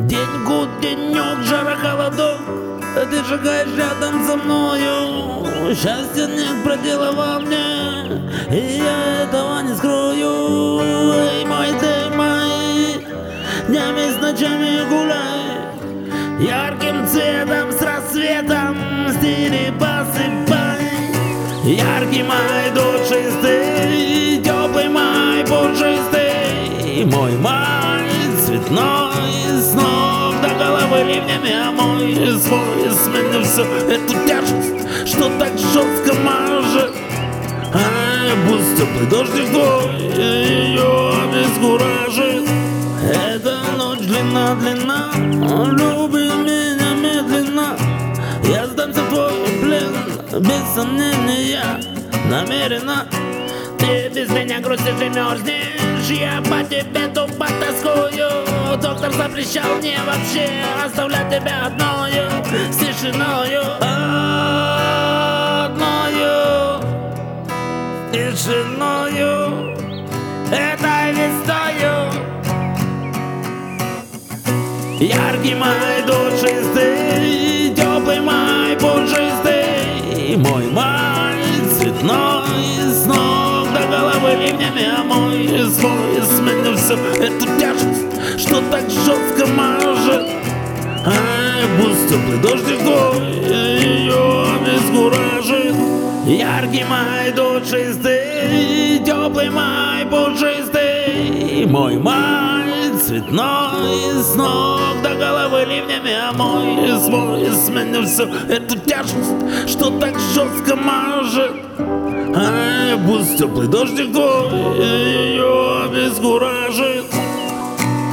День гуд, денек, жара, холодок. Ты шагаешь рядом со мною. Счастье не продело во мне. И я этого не скрою. Эй, мой ты, мой Днями с ночами гуляй. Ярким цветом с рассветом Стили посыпай. Яркий май душистый Теплый май пушистый. Мой май цветной ливнями А мой свой сменил все Эту тяжесть, что так жестко мажет. Ай, пусть теплый дождик твой Ее обескуражит. Эта ночь длинна, длинна Люби меня медленно. Я сдамся твой плен Без сомнения намеренно. Ты без меня грустишь и мерзнешь Я по тебе тупо тоскую Запрещал мне вообще Оставлять тебя одною С тишиною Одною Тишиною. Этой весною Яркий май душистый, теплый май пушистый, мой май цветной, с ног до головы ливнями, а мой свой сменил все эту тяжесть, что так жестко дождик ее обескуражит. Яркий май душистый, теплый май пушистый, мой май цветной, с ног до головы ливнями, а мой свой сменил все эту тяжесть, что так жестко мажет. Ай, пусть теплый дождик твой ее обескуражит.